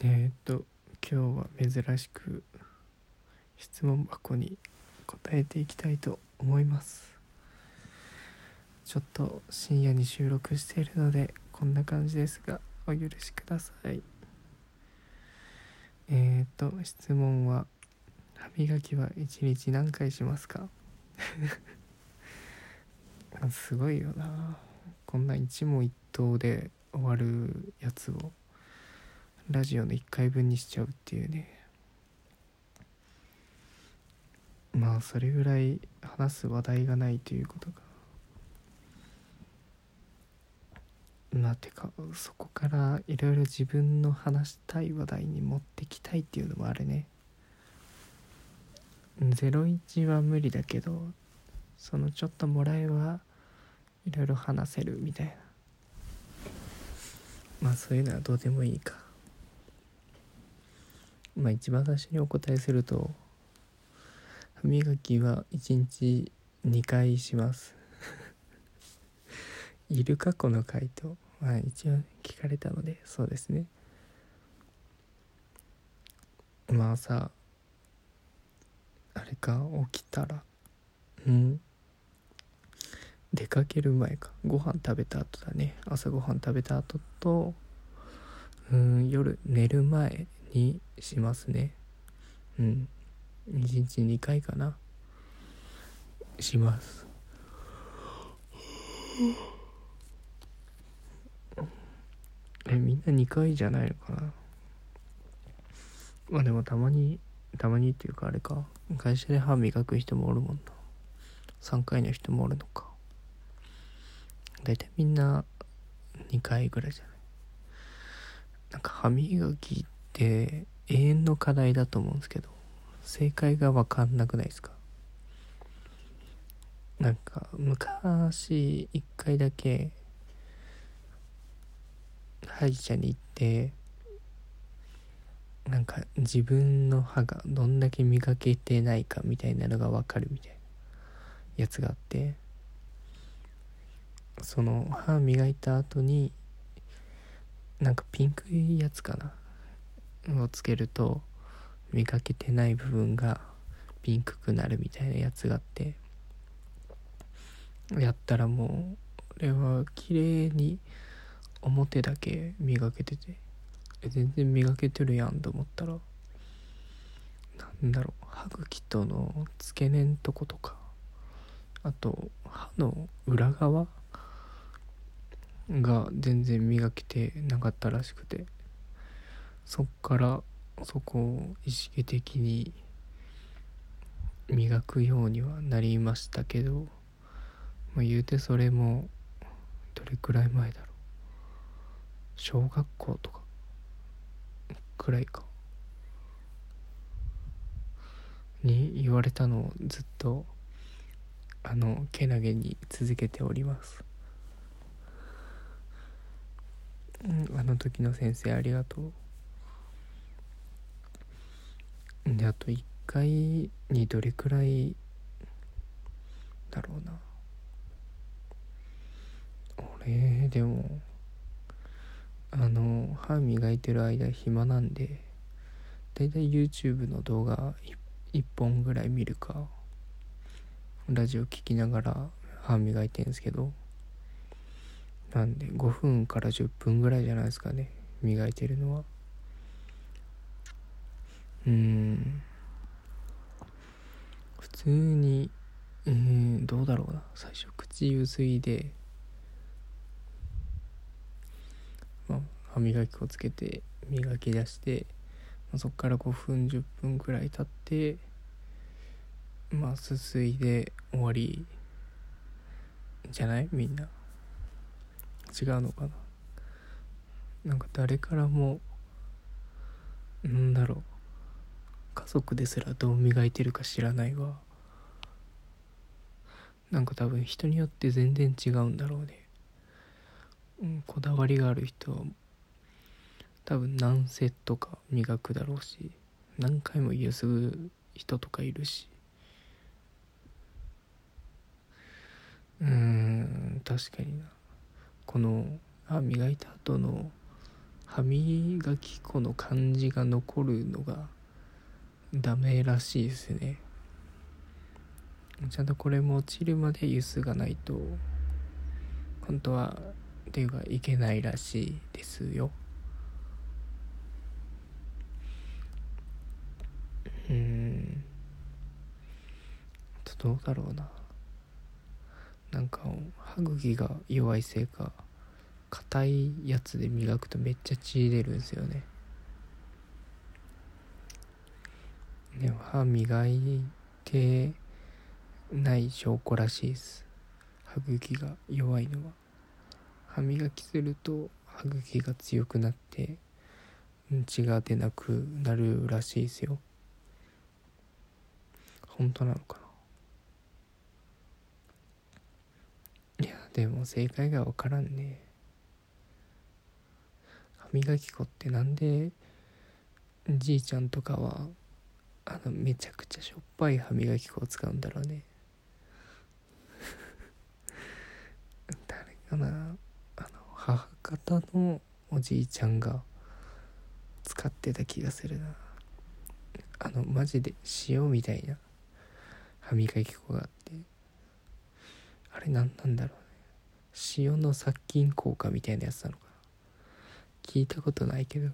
えーっと今日は珍しく質問箱に答えていきたいと思います。ちょっと深夜に収録しているのでこんな感じですがお許しください。えーっと質問は歯磨きは1日何回しますか？すごいよな。こんな一問一答で終わるやつを。ラジオの1回分にしちゃうっていうね。まあそれぐらい話す話題がないということがまあてかそこからいろいろ自分の話したい話題に持ってきたいっていうのもあるね。01は無理だけどそのちょっともらえばいろいろ話せるみたいな。まあそういうのはどうでもいいか。まあ一番最初にお答えすると歯磨きは1日2回します。いるかこの回答。まあ一応聞かれたのでそうですね。まあさあれか起きたらうん？出かける前か。ご飯食べた後だね。朝ごはん食べた後とうん夜寝る前にしますね。うん。1日2回かな。します。えみんな2回じゃないのかな。まあでもたまにたまにっていうかあれか。会社で歯磨く人もおるもんな。3回の人もおるのか。大体みんな2回ぐらいじゃない。なんか歯磨きって永遠の課題だと思うんですけど正解が分かんなくないですか？なんか昔1回だけ歯医者に行ってなんか自分の歯がどんだけ磨けてないかみたいなのが分かるみたいなやつがあってその歯磨いた後になんかピンクいやつかなをつけると磨けてない部分がピンクくなるみたいなやつがあってやったらもう俺は綺麗に表だけ磨けてて全然磨けてるやんと思ったらなんだろう歯茎との付け根んとことかあと歯の裏側が全然磨けてなかったらしくて。そっからそこを意識的に磨くようにはなりましたけど、まあ、言うてそれもどれくらい前だろう。小学校とかくらいか。に言われたのをずっとあのけなげに続けております。うんあの時の先生ありがとう。であと1回にどれくらいだろうな。俺でもあの歯磨いてる間暇なんでだいたい YouTube の動画 1, 本ぐらい見るかラジオ聴きながら歯磨いてるんですけどなんで5分から10分ぐらいじゃないですかね磨いてるのは。うん。普通にうんどうだろうな。最初口ゆすいでまあ歯磨き粉つけて磨き出してまあ、そっから5分10分くらい経ってまあすすいで終わりじゃない？みんな。違うのかな？なんか誰からもなんだろう。家族ですらどう磨いてるか知らないわ。なんか多分人によって全然違うんだろうね、うん、こだわりがある人は多分何セットか磨くだろうし何回もゆすぐ人とかいるし。うーん確かにな。この歯磨いた後の歯磨き粉の感じが残るのがダメらしいですね。ちゃんとこれも落ちるまでゆすがないと本当はっていうかいけないらしいですよ。うん。どうだろうな。なんか歯茎が弱いせいか硬いやつで磨くとめっちゃ血出るんですよね。で歯磨いてない証拠らしいです。歯茎が弱いのは。歯磨きすると歯茎が強くなって血が出なくなるらしいですよ。本当なのかな。いやでも正解が分からんね。歯磨き粉ってなんでじいちゃんとかはあのめちゃくちゃしょっぱい歯磨き粉を使うんだろうね。誰かな？あの母方のおじいちゃんが使ってた気がするな。あのマジで塩みたいな歯磨き粉があって。あれ何なんだろうね。塩の殺菌効果みたいなやつなのかな。聞いたことないけど。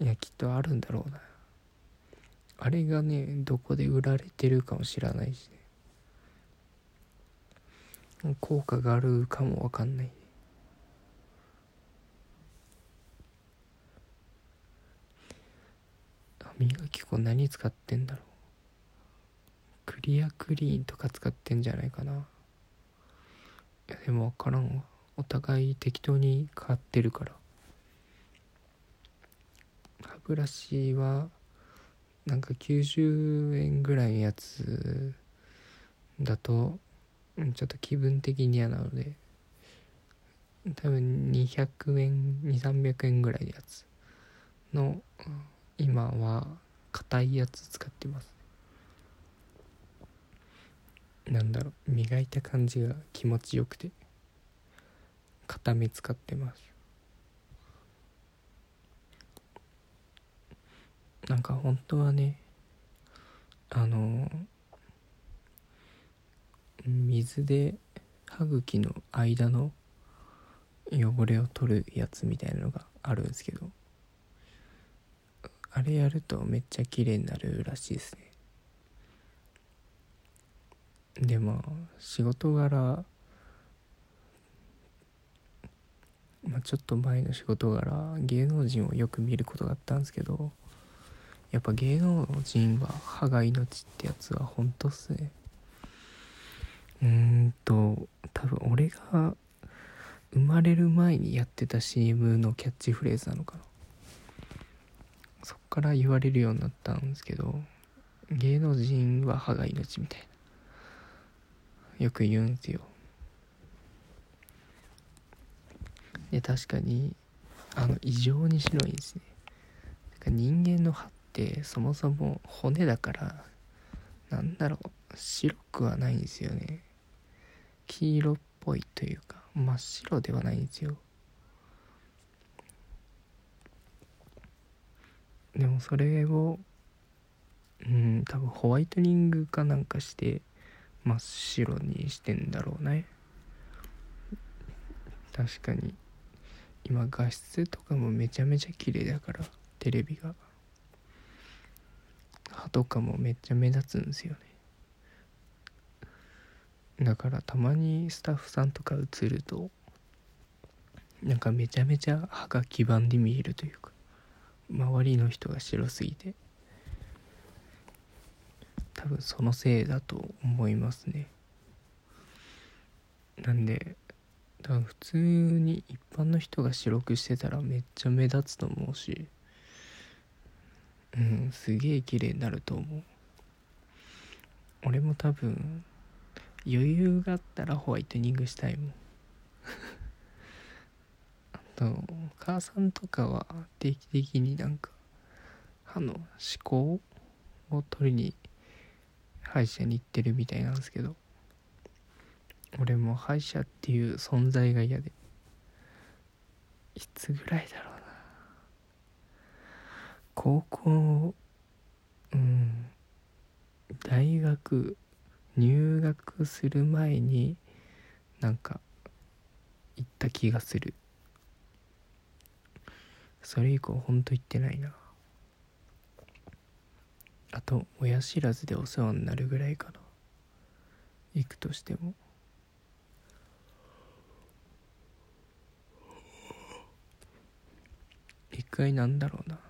いやきっとあるんだろうな。あれがねどこで売られてるかも知らないしね。効果があるかもわかんない。磨き粉何使ってんだろう。クリアクリーンとか使ってんじゃないかな。いやでも分からんわ。お互い適当に買ってるから。ブラシはなんか90円ぐらいのやつだとちょっと気分的に嫌なので多分200円2300円ぐらいのやつの今は硬いやつ使ってます。なんだろう磨いた感じが気持ちよくて硬め使ってます。なんか本当はねあの水で歯茎の間の汚れを取るやつみたいなのがあるんですけどあれやるとめっちゃ綺麗になるらしいですね。でも仕事柄、まあ、ちょっと前の仕事柄芸能人をよく見ることがあったんですけどやっぱ芸能人は歯が命ってやつは本当っすね。うーんと多分俺が生まれる前にやってた CM のキャッチフレーズなのかな。そっから言われるようになったんですけど芸能人は歯が命みたいな。よく言うんですよ。で確かにあの異常に白いんですね。人間の歯てそもそも骨だからなんだろう白くはないんですよね。黄色っぽいというか真っ白ではないんですよ。でもそれをうん多分ホワイトニングかなんかして真っ白にしてんだろうね。確かに。今画質とかもめちゃめちゃ綺麗だからテレビが。歯とかもめっちゃ目立つんですよね。だからたまにスタッフさんとか映るとなんかめちゃめちゃ歯が黄ばんで見えるというか周りの人が白すぎて多分そのせいだと思いますね。なんで多分普通に一般の人が白くしてたらめっちゃ目立つと思うしうんすげえ綺麗になると思う。俺も多分余裕があったらホワイトニングしたいもん。あと母さんとかは定期的になんか歯の歯垢を取りに歯医者に行ってるみたいなんですけど俺も歯医者っていう存在が嫌で。いつぐらいだろう高校うん大学入学する前になんか行った気がする。それ以降ほんと行ってないな。あと親知らずでお世話になるぐらいかな。行くとしても。一回なんだろうな。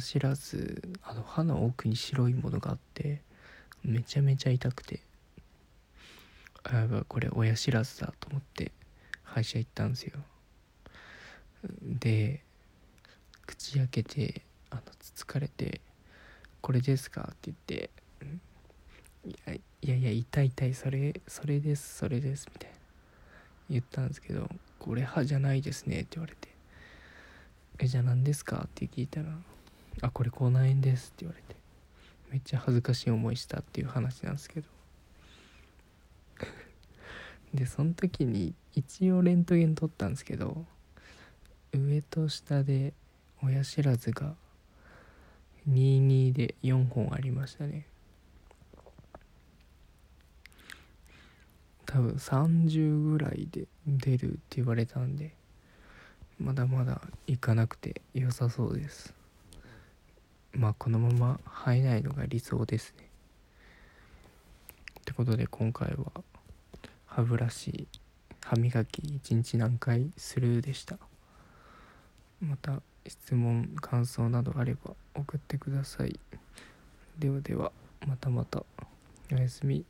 知らずあの歯の奥に白いものがあってめちゃめちゃ痛くてあやばこれ親知らずだと思って歯医者行ったんですよで口開けてあのつつかれて「これですか?」って言って「いやいやいや痛い痛いそれそれですそれです」みたいな言ったんですけど「これ歯じゃないですね」って言われて「えじゃあ何ですか?」って聞いたら「あこれ口内炎です」って言われてめっちゃ恥ずかしい思いしたっていう話なんですけど。でその時に一応レントゲン撮ったんですけど上と下で親知らずが22で4本ありましたね。多分30ぐらいで出るって言われたんでまだまだ行かなくて良さそうです。まあこのまま生えないのが理想ですね。ってことで今回は歯ブラシ歯磨き1日何回するでした。また質問感想などあれば送ってください。ではではまたまた。おやすみ。